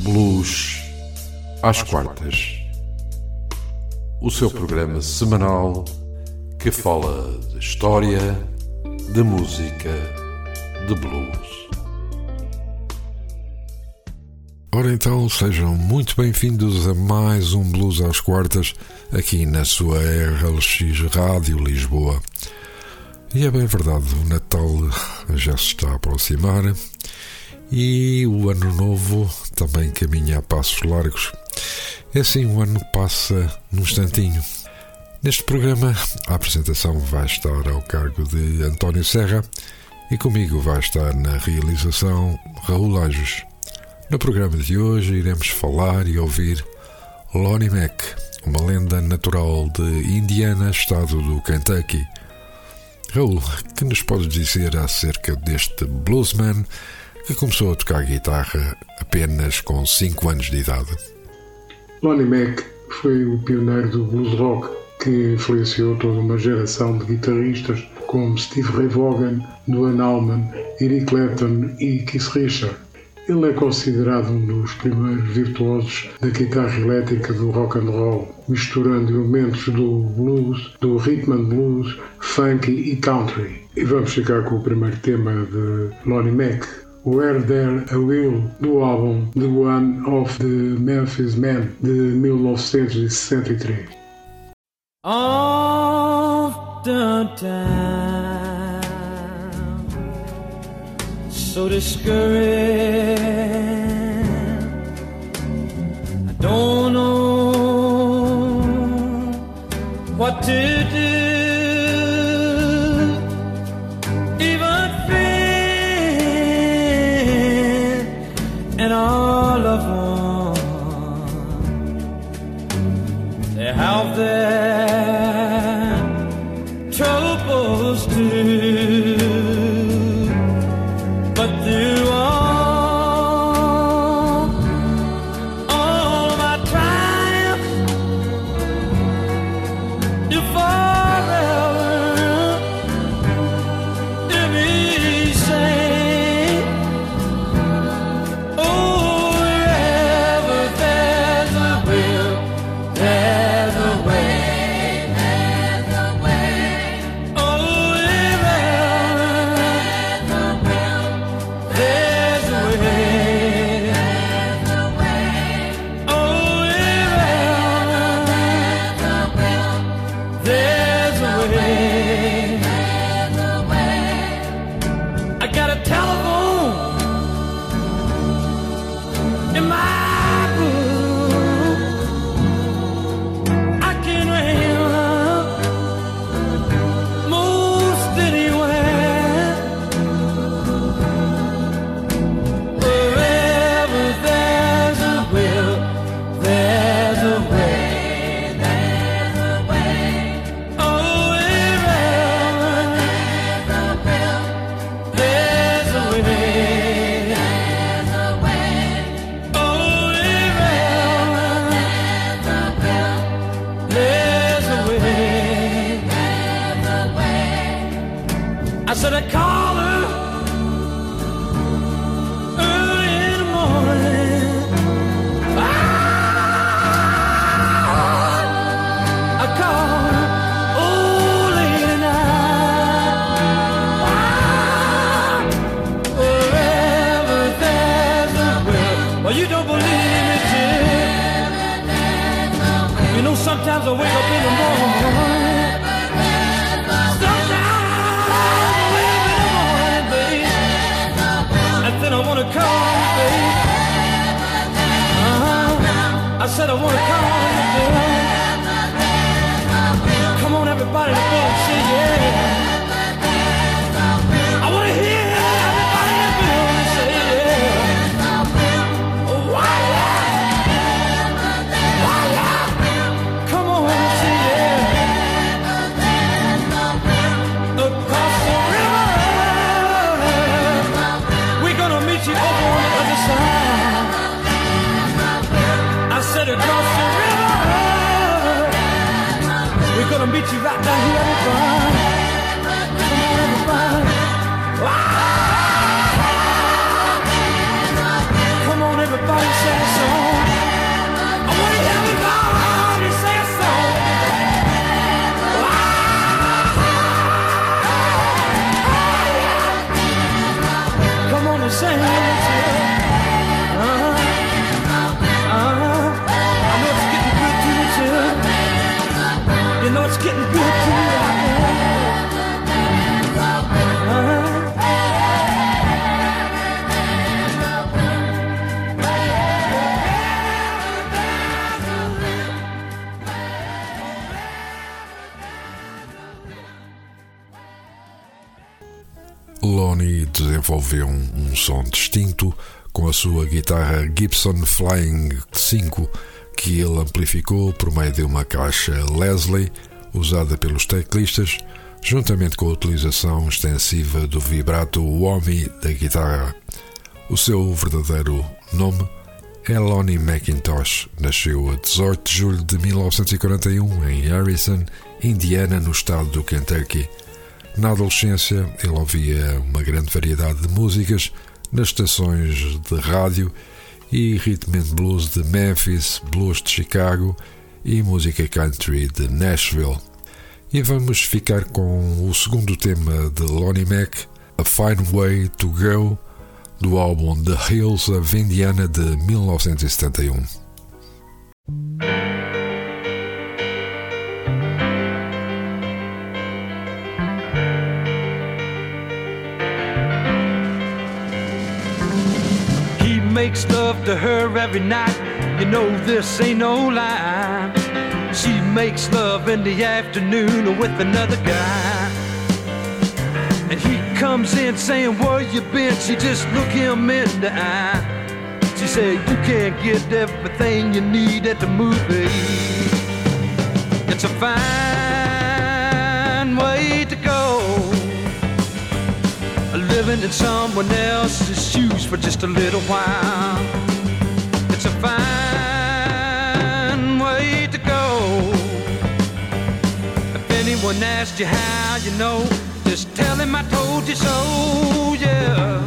Blues às quartas. O seu programa semanal que fala de história, de música, de blues. Ora então, sejam muito bem-vindos a mais um Blues às quartas aqui na sua RLX Rádio Lisboa. E é bem verdade, o Natal já se está a aproximar e o Ano Novo também caminha a passos largos. É assim, o ano passa num instantinho. Neste programa, a apresentação vai estar ao cargo de António Serra e comigo vai estar na realização Raul Lajos. No programa de hoje iremos falar e ouvir Lonnie Mac, uma lenda natural de Indiana, estado do Kentucky. Raul, que nos podes dizer acerca deste bluesman que começou a tocar guitarra apenas com 5 anos de idade? Lonnie Mac foi o pioneiro do blues rock que influenciou toda uma geração de guitarristas como Steve Ray Vaughan, Duane Allman, Eric Clapton e Keith Richards. Ele é considerado um dos primeiros virtuosos da guitarra elétrica do rock and roll, misturando elementos do blues, do rhythm and blues, funk e country. E vamos ficar com o primeiro tema de Lonnie Mac, Where There a Will, do álbum The One of the Memphis Men, de 1963. Off the so discouraged. I don't know what to do. want to come gonna beat you right down here at the bar. Come on, everybody, say it to hear everybody. Come on. Desenvolveu um, um som distinto com a sua guitarra Gibson Flying 5 que ele amplificou por meio de uma caixa Leslie usada pelos teclistas, juntamente com a utilização extensiva do vibrato Whammy da guitarra. O seu verdadeiro nome é Lonnie McIntosh. Nasceu a 18 de julho de 1941 em Harrison, Indiana, no estado do Kentucky. Na adolescência, ele ouvia uma grande variedade de músicas nas estações de rádio e rhythm and blues de Memphis, blues de Chicago e música country de Nashville. E vamos ficar com o segundo tema de Lonnie Mac, A Fine Way to Go, do álbum The Hills of Indiana de 1971. Makes love to her every night. You know this ain't no lie. She makes love in the afternoon with another guy. And he comes in saying, Where you been? She just look him in the eye. She said, You can't get everything you need at the movie. It's a fine way to go. Living in someone else's shoes for just a little while. It's a fine way to go. If anyone asks you how you know, just tell him I told you so, yeah.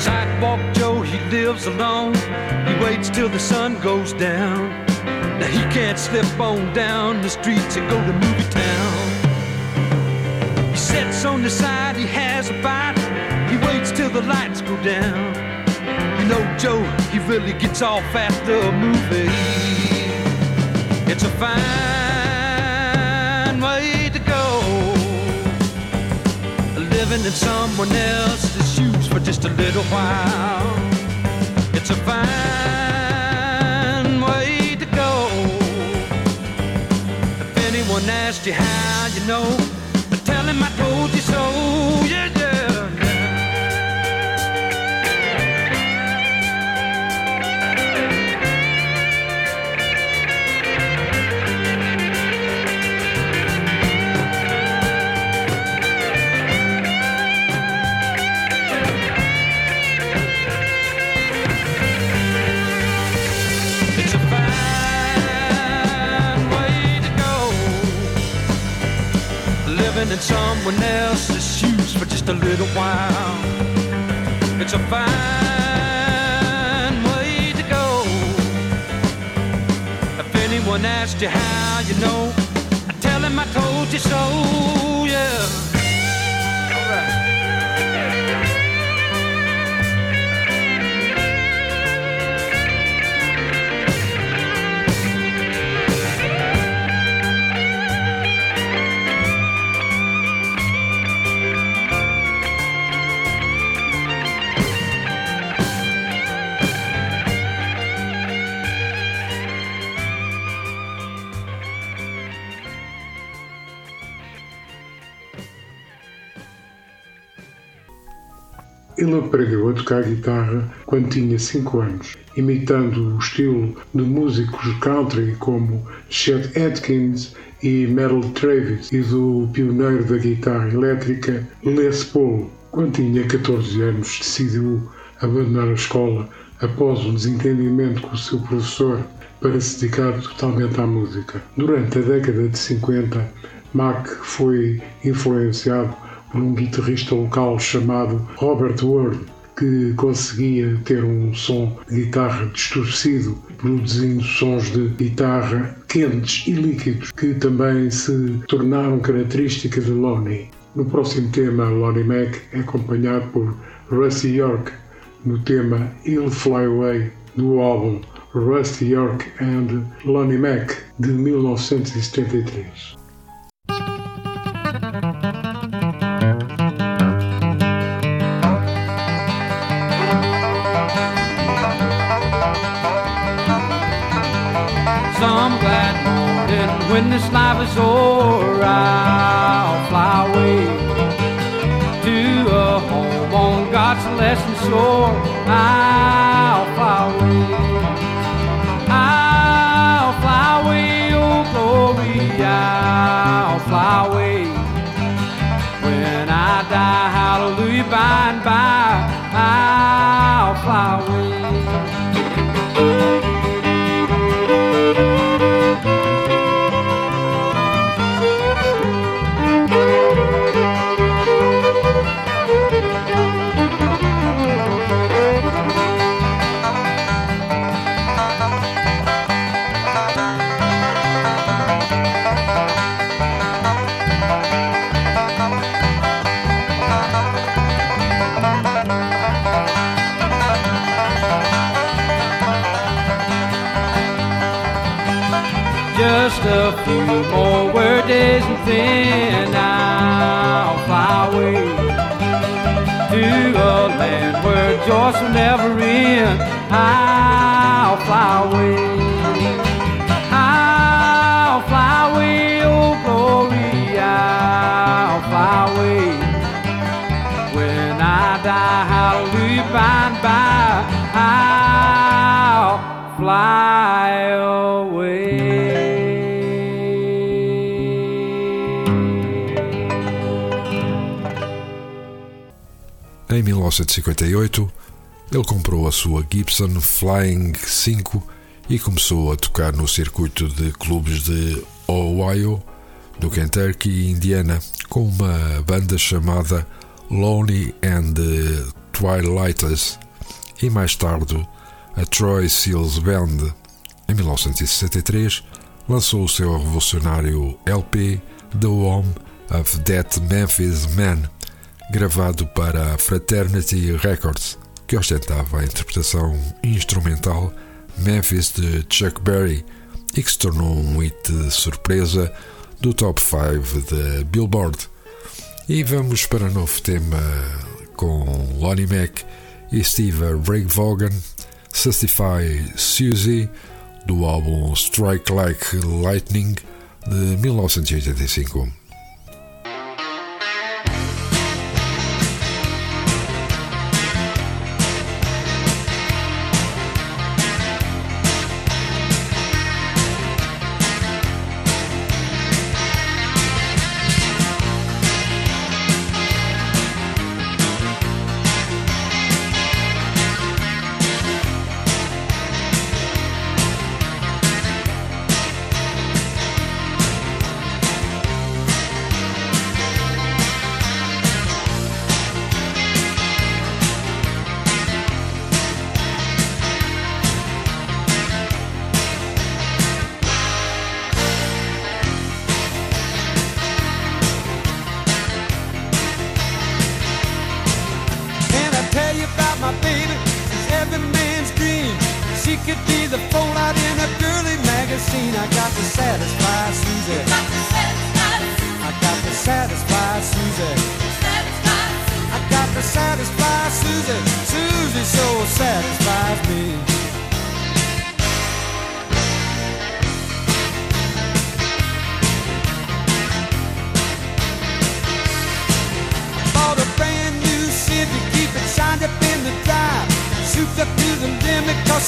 Sidewalk Joe, he lives alone. Till the sun goes down. Now he can't slip on down the streets and go to movie town. He sits on the side, he has a bite. He waits till the lights go down. You know, Joe, he really gets off after a movie. It's a fine way to go. Living in someone else's shoes for just a little while. It's a fine Anyone asks you how you know, tell him I told you so. Yeah, in someone else's shoes for just a little while. It's a fine way to go. If anyone asks you how you know, I tell them I told you so, yeah. Ele aprendeu a tocar guitarra quando tinha 5 anos, imitando o estilo de músicos country como Chet Atkins e Merle Travis e do pioneiro da guitarra elétrica Les Paul. Quando tinha 14 anos, decidiu abandonar a escola após um desentendimento com o seu professor para se dedicar totalmente à música. Durante a década de 50, Mac foi influenciado por um guitarrista local chamado Robert Ward, que conseguia ter um som de guitarra distorcido, produzindo sons de guitarra quentes e líquidos, que também se tornaram característica de Lonnie. No próximo tema, Lonnie Mac é acompanhado por Rusty York no tema He'll Fly Away do álbum Rusty York and Lonnie Mac de 1973. Just a few more word days and then I'll fly away to a land where joys will never end. I'll Em 1958, ele comprou a sua Gibson Flying 5 e começou a tocar no circuito de clubes de Ohio, do Kentucky e Indiana, com uma banda chamada Lonely and the Twilighters e mais tarde a Troy Seals Band. Em 1963, lançou o seu revolucionário LP The Home of That Memphis Man, gravado para a Fraternity Records, que ostentava a interpretação instrumental Memphis de Chuck Berry e que se tornou um hit de surpresa do top 5 da Billboard. E vamos para novo tema com Lonnie Mac e Steve Ray Vaughan, Justify Susie, do álbum Strike Like Lightning de 1985.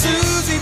Susie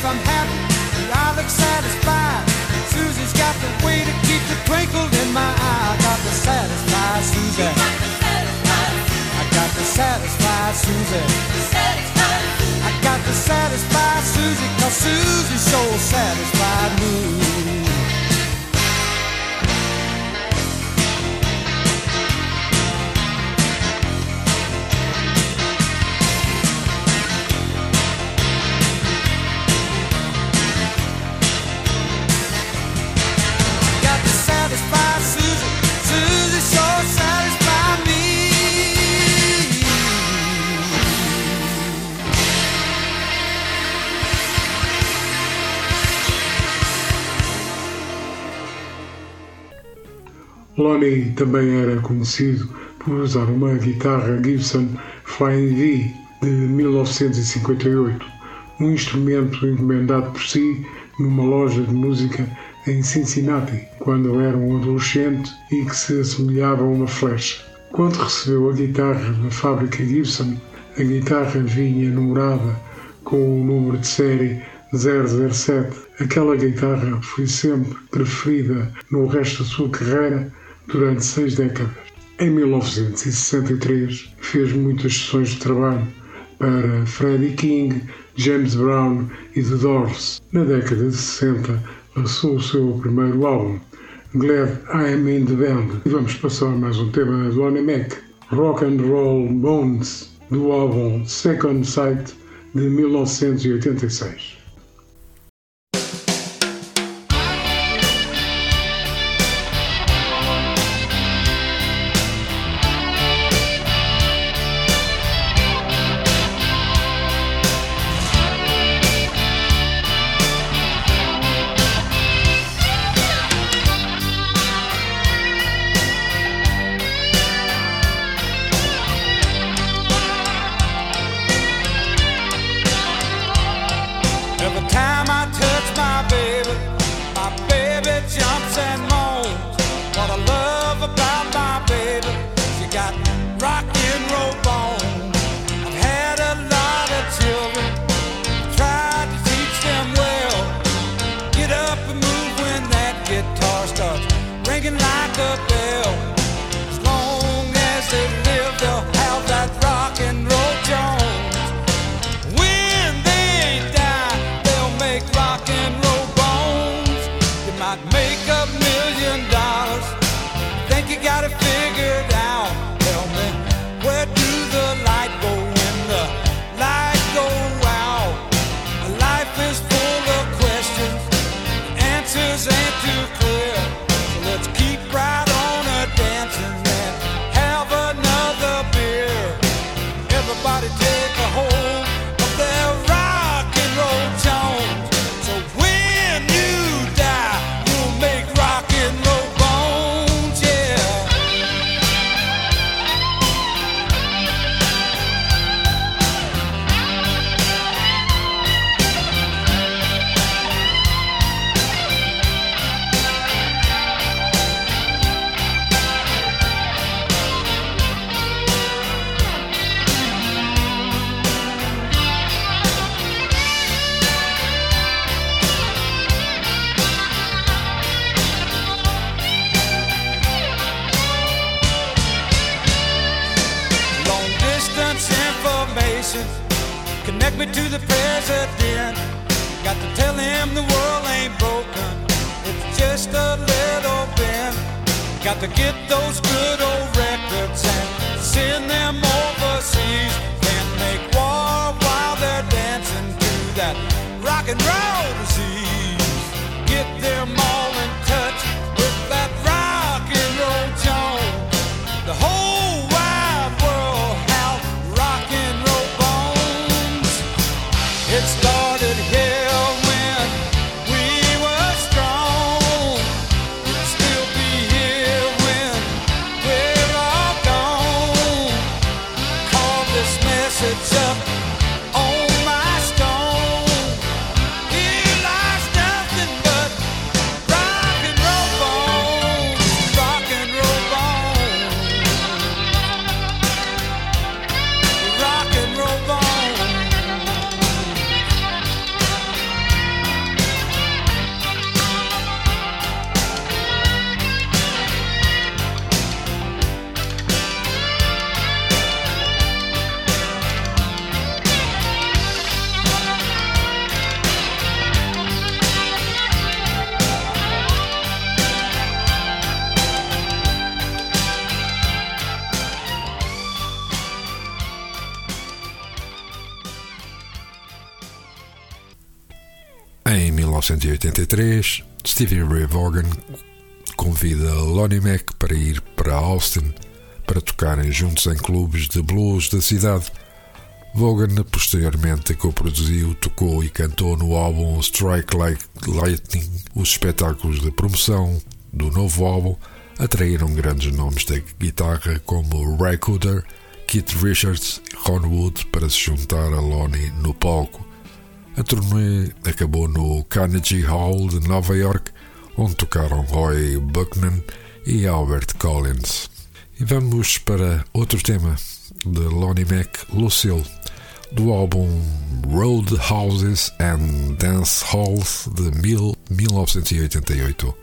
if I'm happy, and I look satisfied. Susie's got the way to keep the twinkle in my eye. I got to satisfy Susie. I got to satisfy Susie. I got to satisfy Susie, cause Susie so satisfied me. Lonnie também era conhecido por usar uma guitarra Gibson Flying V de 1958, um instrumento encomendado por si numa loja de música em Cincinnati, quando era um adolescente e que se assemelhava a uma flecha. Quando recebeu a guitarra da fábrica Gibson, a guitarra vinha numerada com o número de série 007. Aquela guitarra foi sempre preferida no resto da sua carreira durante seis décadas. Em 1963 fez muitas sessões de trabalho para Freddie King, James Brown e The Doors. Na década de 60 lançou o seu primeiro álbum, Glad I Am in the Band. E vamos passar mais um tema do Mac, Rock and Roll Bones, do álbum Second Sight de 1986. Connect me to the president. Got to tell him the world ain't broken. It's just a little bit. Got to get those good old records and send them overseas. Can't make war while they're dancing to that rock and roll disease. Get them all in touch with that rock and roll Jones. The whole 1983, Stevie Ray Vaughan convida Lonnie Mac para ir para Austin para tocarem juntos em clubes de blues da cidade. Vaughan posteriormente co-produziu, tocou e cantou no álbum Strike Like Lightning. Os espetáculos de promoção do novo álbum atraíram grandes nomes da guitarra como Ray Cooder, Keith Richards e Ron Wood para se juntar a Lonnie no palco. A turnê acabou no Carnegie Hall de Nova York, onde tocaram Roy Buckman e Albert Collins. E vamos para outro tema de Lonnie Mac, Lucille, do álbum Roadhouses and Dance Halls de 1988.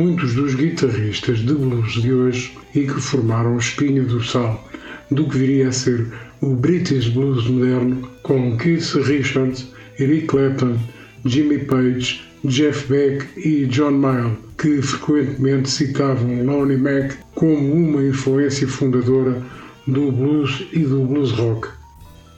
Muitos dos guitarristas de blues de hoje e que formaram a espinha do sal do que viria a ser o British Blues moderno, com Keith Richards, Eric Clapton, Jimmy Page, Jeff Beck e John Mayall, que frequentemente citavam Lonnie Mac como uma influência fundadora do blues e do blues rock.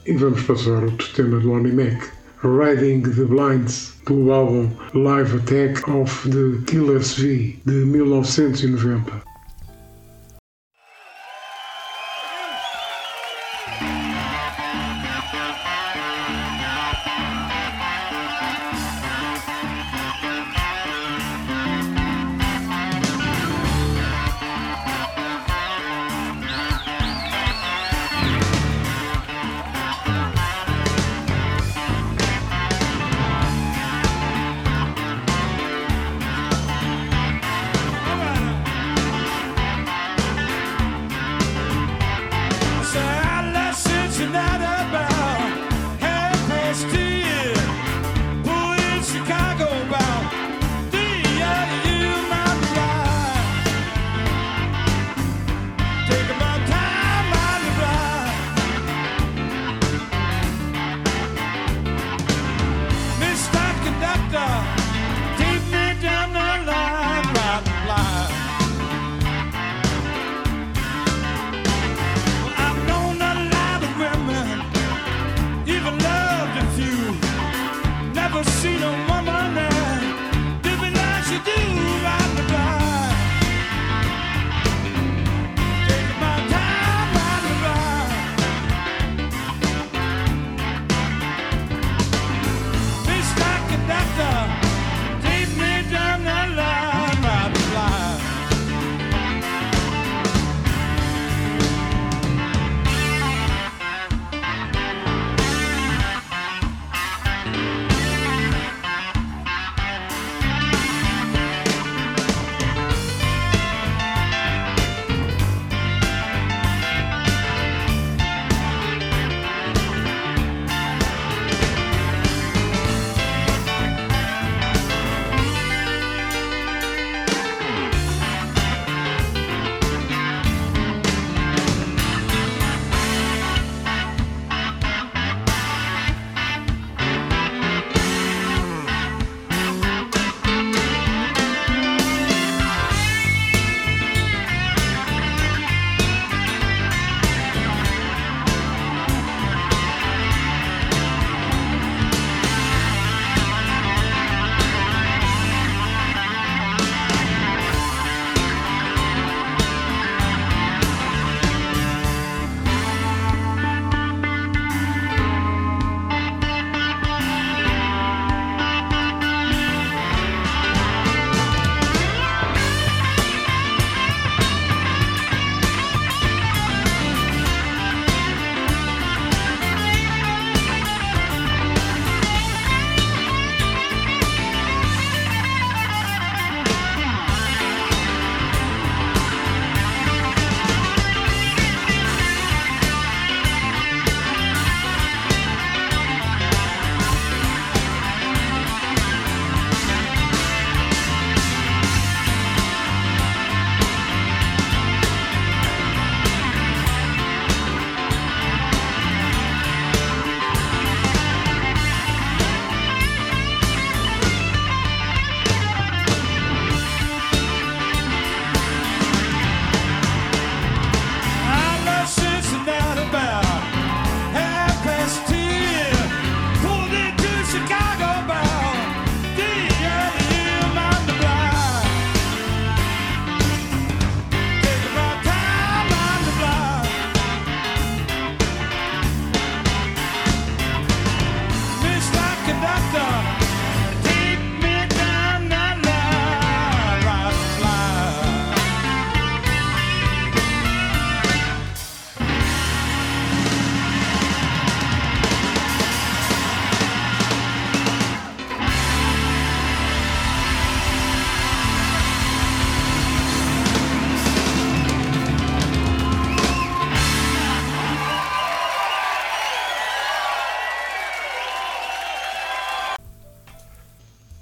E vamos passar outro tema de Lonnie Mac. Riding the Blinds, do álbum Live Attack of the Killers V, de 1990.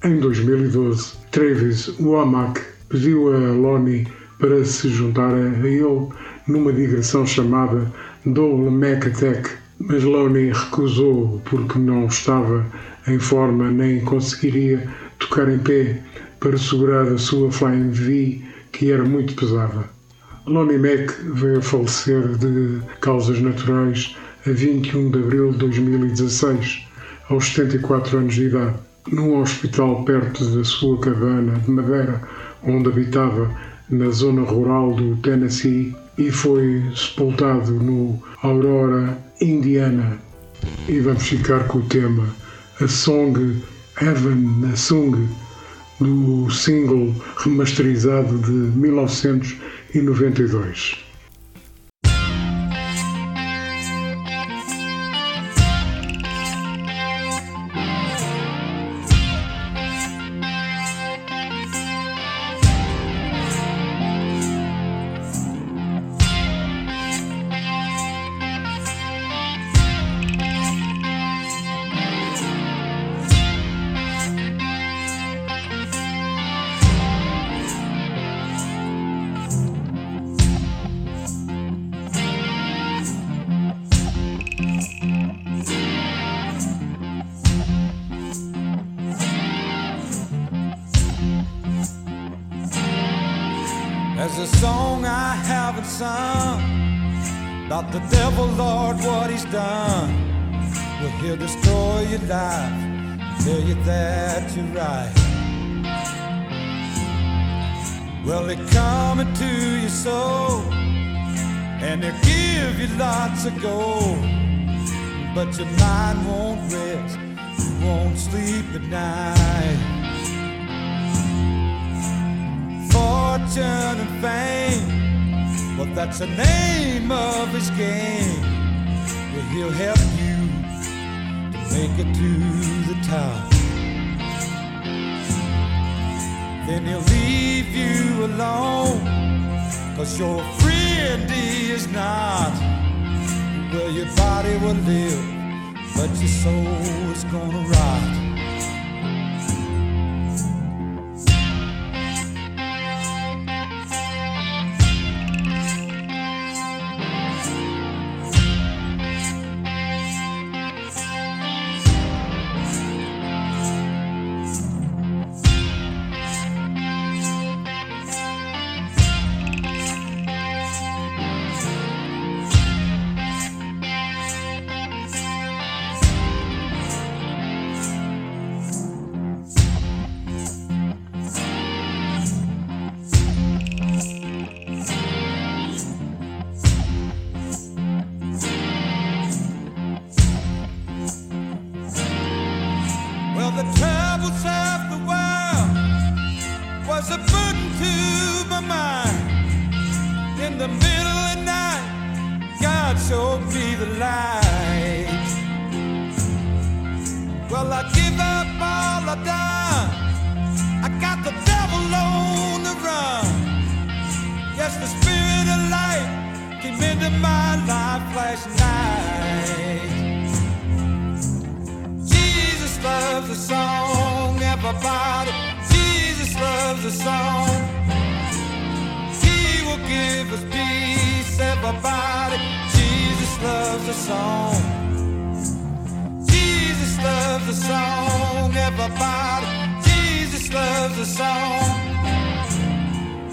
Em 2012, Travis Womack pediu a Lonnie para se juntar a ele numa digressão chamada Double Mac Attack, mas Lonnie recusou porque não estava em forma nem conseguiria tocar em pé para segurar a sua Flying V, que era muito pesada. Lonnie Mac veio a falecer de causas naturais a 21 de abril de 2016, aos 74 anos de idade, num hospital perto da sua cabana de madeira, onde habitava na zona rural do Tennessee, e foi sepultado no Aurora, Indiana. E vamos ficar com o tema A Song Heaven a Song do single remasterizado de 1992. A song I haven't sung about the devil, Lord, what he's done. Well, he'll destroy your life, tell you that you're right. Well, they come into your soul and they'll give you lots of gold, but your mind won't rest, you won't sleep at night. Fortune and fame. Well, that's the name of his game. Well, he'll help you to make it to the top. Then he'll leave you alone. Cause your friend he is not. Well, your body will live, but your soul is gonna rot. Give us peace, everybody. Jesus loves a song. Jesus loves a song, everybody. Jesus loves a song.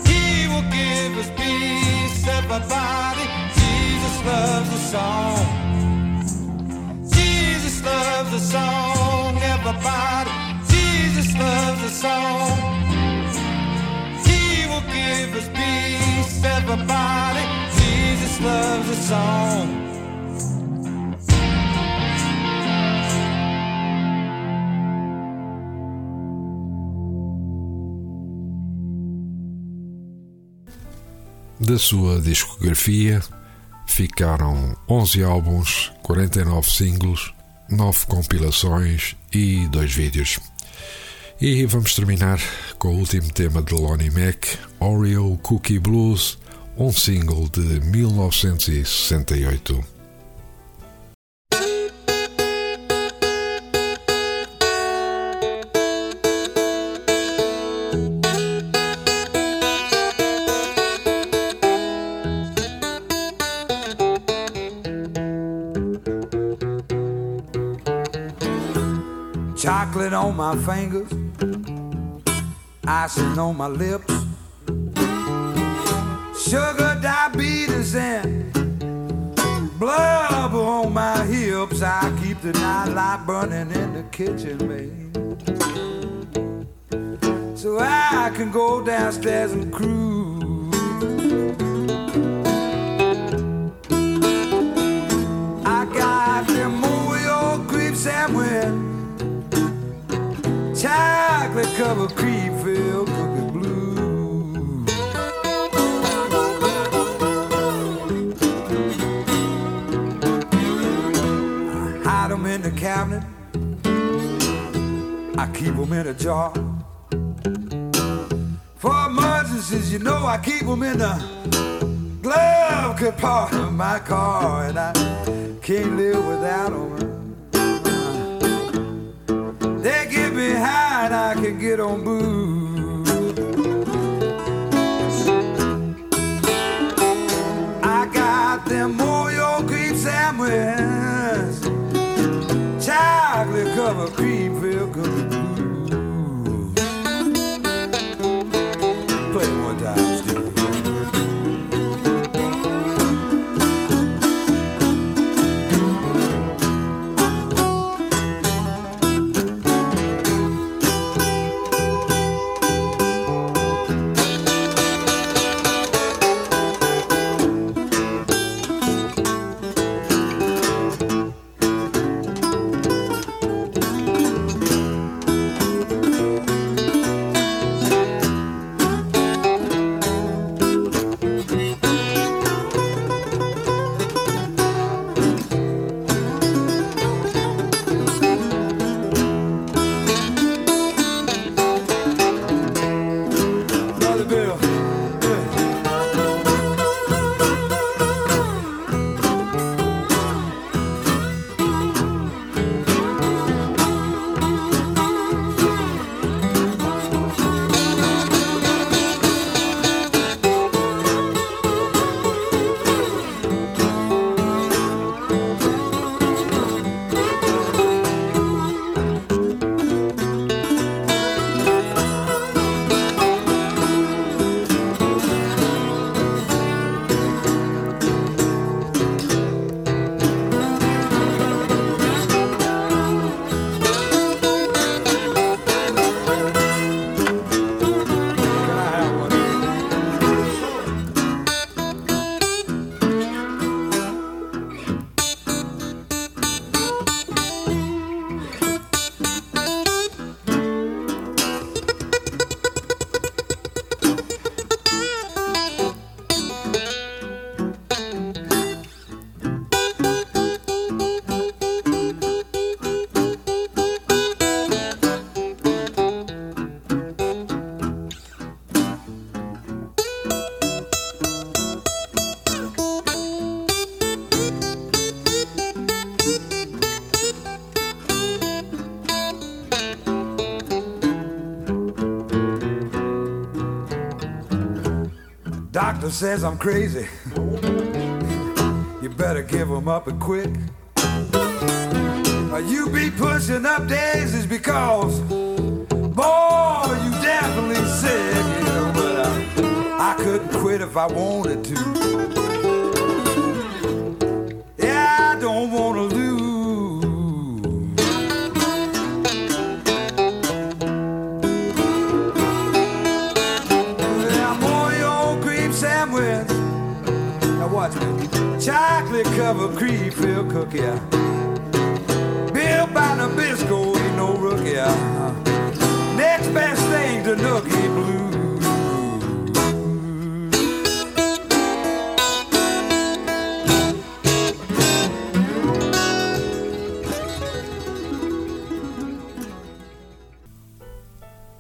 He will give us peace, everybody. Jesus loves a song. Jesus loves a song, everybody. Jesus loves a song. Give us peace, everybody. Jesus loves a song. Da sua discografia ficaram 11 álbuns, 49 singles, 9 compilações e 2 vídeos. E vamos terminar com o último tema de Lonnie Mack, Oreo Cookie Blues, um single de 1968. chocolate on my fingers icing on my lips, sugar, diabetes, and blubber on my hips. I keep the night light burning in the kitchen, babe. So I can go downstairs and cruise. I got them Oreo cream sandwich, chocolate covered cream keep 'em in a jar. For emergencies, you know I keep 'em in the glove compartment of my car, and I can't live without 'em. They get me high, and I can get on booze. I got them Oreo cream sandwiches, chocolate covered cream Says I'm crazy. You better give 'em up and quick. You be pushing up daisies because, boy, you definitely sick. You know, but uh, I couldn't quit if I wanted to. Chocolate covered cream filled cookie. Built by Nabisco, ain't no rookie. Next best thing to Nookie Blue.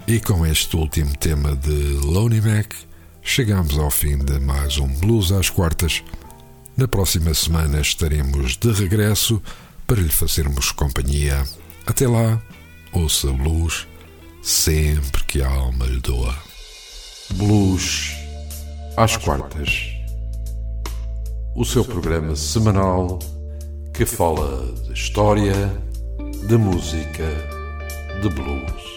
E com este último tema de Lonely Mac, chegamos ao fim de mais um Blues às Quartas. Na próxima semana estaremos de regresso para lhe fazermos companhia. Até lá, ouça blues sempre que a alma lhe doa. Blues às quartas. O seu programa semanal que fala de história, de música, de blues.